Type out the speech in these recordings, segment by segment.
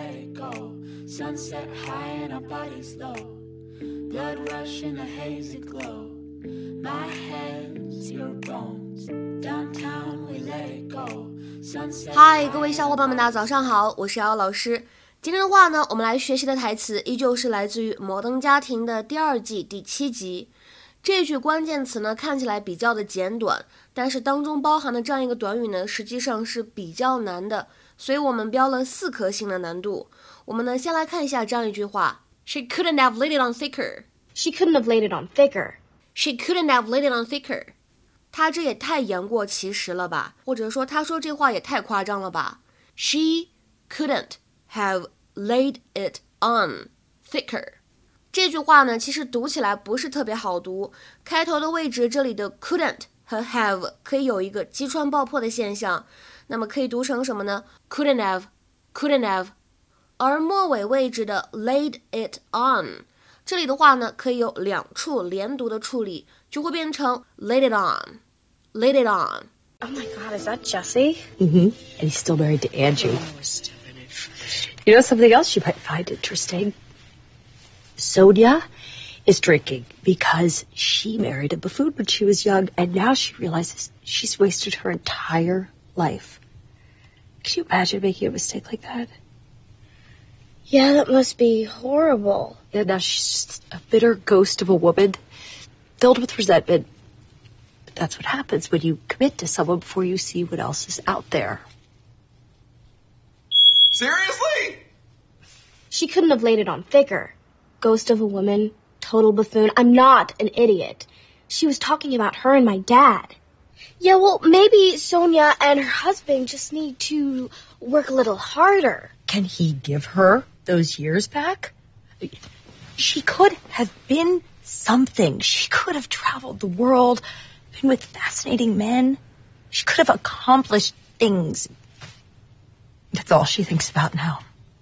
let it go. Sunset high and our bodies low. Blood rush in a hazy glow. My hands, your bones. Downtown we let it go. Sunset. 嗨，各位小伙伴们，大家早上好，我是瑶老师。今天的话呢，我们来学习的台词依旧是来自于《摩登家庭》的第二季第七集。这句关键词呢，看起来比较的简短，但是当中包含的这样一个短语呢，实际上是比较难的，所以我们标了四颗星的难度。我们呢，先来看一下这样一句话：She couldn't have laid it on thicker. She couldn't have laid it on thicker. She couldn't have laid it on thicker. 她这也太言过其实了吧？或者说，她说这话也太夸张了吧？She couldn't have laid it on thicker. 这句话呢，其实读起来不是特别好读。开头的位置这里的 couldn't 和 have 可以有一个击穿爆破的现象，那么可以读成什么呢？couldn't have，couldn't have。而末尾位置的 laid it on，这里的话呢，可以有两处连读的处理，就会变成 laid it on，laid it on。 Oh my god, is that Jesse? Mm-hmm. And he's still married to Angie. You know something else you might find interesting? Sonia is drinking because she married a buffoon when she was young, and now she realizes she's wasted her entire life. can you imagine making a mistake like that? Yeah, that must be horrible. Yeah, now she's just a bitter ghost of a woman, filled with resentment. But that's what happens when you commit to someone before you see what else is out there. Seriously? She couldn't have laid it on thicker. Ghost of a woman, total buffoon. I'm not an idiot. She was talking about her and my dad. Yeah, well, maybe Sonia and her husband just need to work a little harder. Can he give her those years back? She could have been something. She could have traveled the world, been with fascinating men. She could have accomplished things. That's all she thinks about now.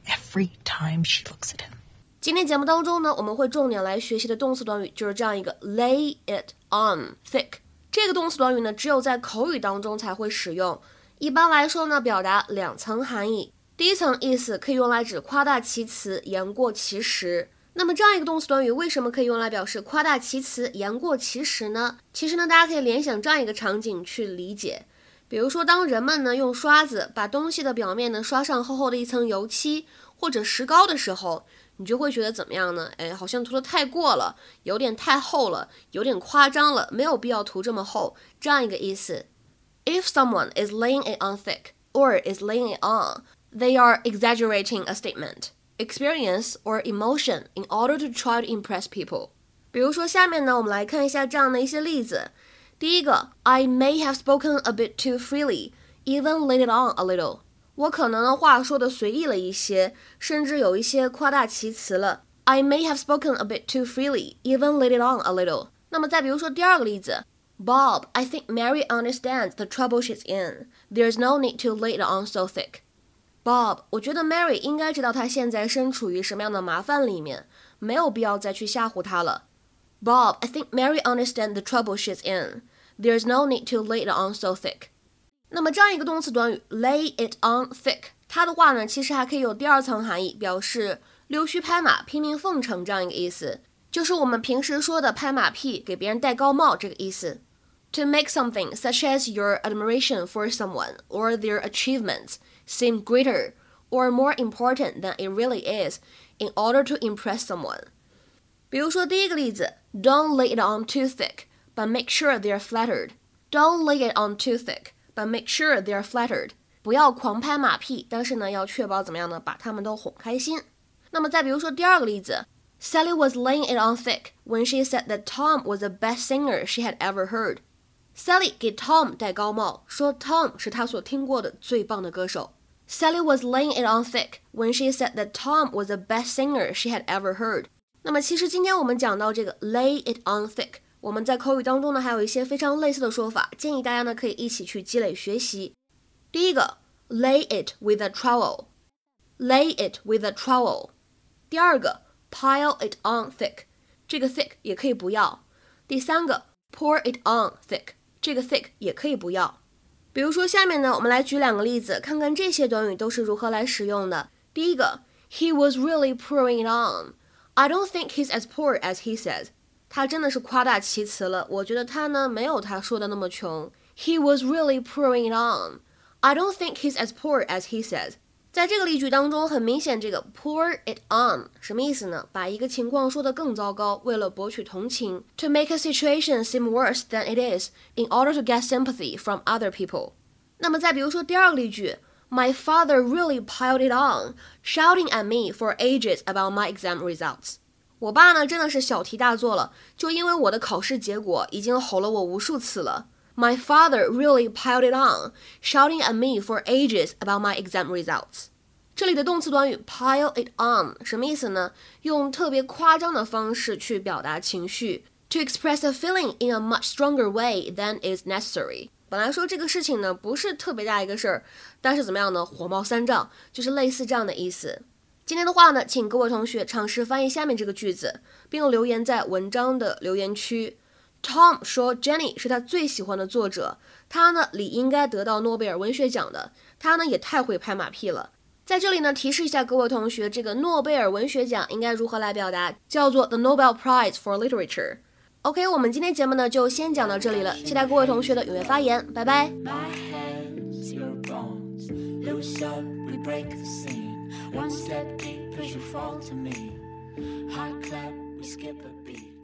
Every time she looks at him. 今天节目当中呢，我们会重点来学习的动词短语就是这样一个 lay it on thick。 这个动词短语呢，只有在口语当中才会使用。一般来说呢，表达两层含义。第一层意思可以用来指夸大其词、言过其实。那么这样一个动词短语为什么可以用来表示夸大其词、言过其实呢？其实呢，大家可以联想这样一个场景去理解。比如说，当人们呢用刷子把东西的表面呢刷上厚厚的一层油漆或者石膏的时候，你就会觉得怎么样呢？哎，好像涂的太过了，有点太厚了，有点夸张了，没有必要涂这么厚，这样一个意思。If someone is laying it on thick or is laying it on, they are exaggerating a statement, experience or emotion in order to try to impress people. 比如说，下面呢，我们来看一下这样的一些例子。第一个，I may have spoken a bit too freely, even laid it on a little. 我可能的话说的随意了一些，甚至有一些夸大其词了。I may have spoken a bit too freely, even laid it on a little. 那么再比如说第二个例子，Bob, I think Mary understands the trouble she's in. There's no need to lay it on so thick. Bob，我觉得 Mary 应该知道她现在身处于什么样的麻烦里面，没有必要再去吓唬她了。Bob, I think Mary understands the trouble she's in. There's no need to lay it on so thick. 那么这样一个动词短语 lay it on thick，它的话呢，其实还可以有第二层含义，表示溜须拍马、拼命奉承这样一个意思，就是我们平时说的拍马屁、给别人戴高帽这个意思。To make something such as your admiration for someone or their achievements seem greater or more important than it really is in order to impress someone. 比如说第一个例子，Don't lay it on too thick, but make sure they are flattered. Don't lay it on too thick, but make sure they are flattered. 不要狂拍马屁，但是呢，要确保怎么样呢？把他们都哄开心。那么再比如说第二个例子，Sally was laying it on thick when she said that Tom was the best singer she had ever heard. Sally 给 Tom 戴高帽，说 Tom 是她所听过的最棒的歌手。Sally was laying it on thick when she said that Tom was the best singer she had ever heard. 那么其实今天我们讲到这个 lay it on thick， 我们在口语当中呢还有一些非常类似的说法，建议大家呢可以一起去积累学习。第一个，lay it with a trowel，lay it with a trowel。第二个，pile it on thick，这个 thick 也可以不要。第三个，pour it on thick，这个 thick 也可以不要。比如说下面呢，我们来举两个例子，看看这些短语都是如何来使用的。第一个 He was really pouring it on. I don't think he's as poor as he says. 他真的是夸大其词了。我觉得他呢没有他说的那么穷。He was really pouring it on. I don't think he's as poor as he says. 在这个例句当中，很明显，这个 pour it on 什么意思呢？把一个情况说得更糟糕，为了博取同情，to make a situation seem worse than it is in order to get sympathy from other people。那么再比如说第二个例句，My father really piled it on, shouting at me for ages about my exam results。 我爸呢真的是小题大做了，就因为我的考试结果已经吼了我无数次了。My father really piled it on, shouting at me for ages about my exam results。这里的动词短语 pile it on 什么意思呢？用特别夸张的方式去表达情绪，to express a feeling in a much stronger way than is necessary。本来说这个事情呢不是特别大一个事儿，但是怎么样呢？火冒三丈，就是类似这样的意思。今天的话呢，请各位同学尝试翻译下面这个句子，并留言在文章的留言区。Tom 说，Jenny 是他最喜欢的作者，他呢理应该得到诺贝尔文学奖的。他呢也太会拍马屁了。在这里呢，提示一下各位同学，这个诺贝尔文学奖应该如何来表达？叫做 The Nobel Prize for Literature。OK，我们今天节目呢就先讲到这里了，期待各位同学的踊跃发言，拜拜。One step deep as you fall to me. High clap, we skip a beat.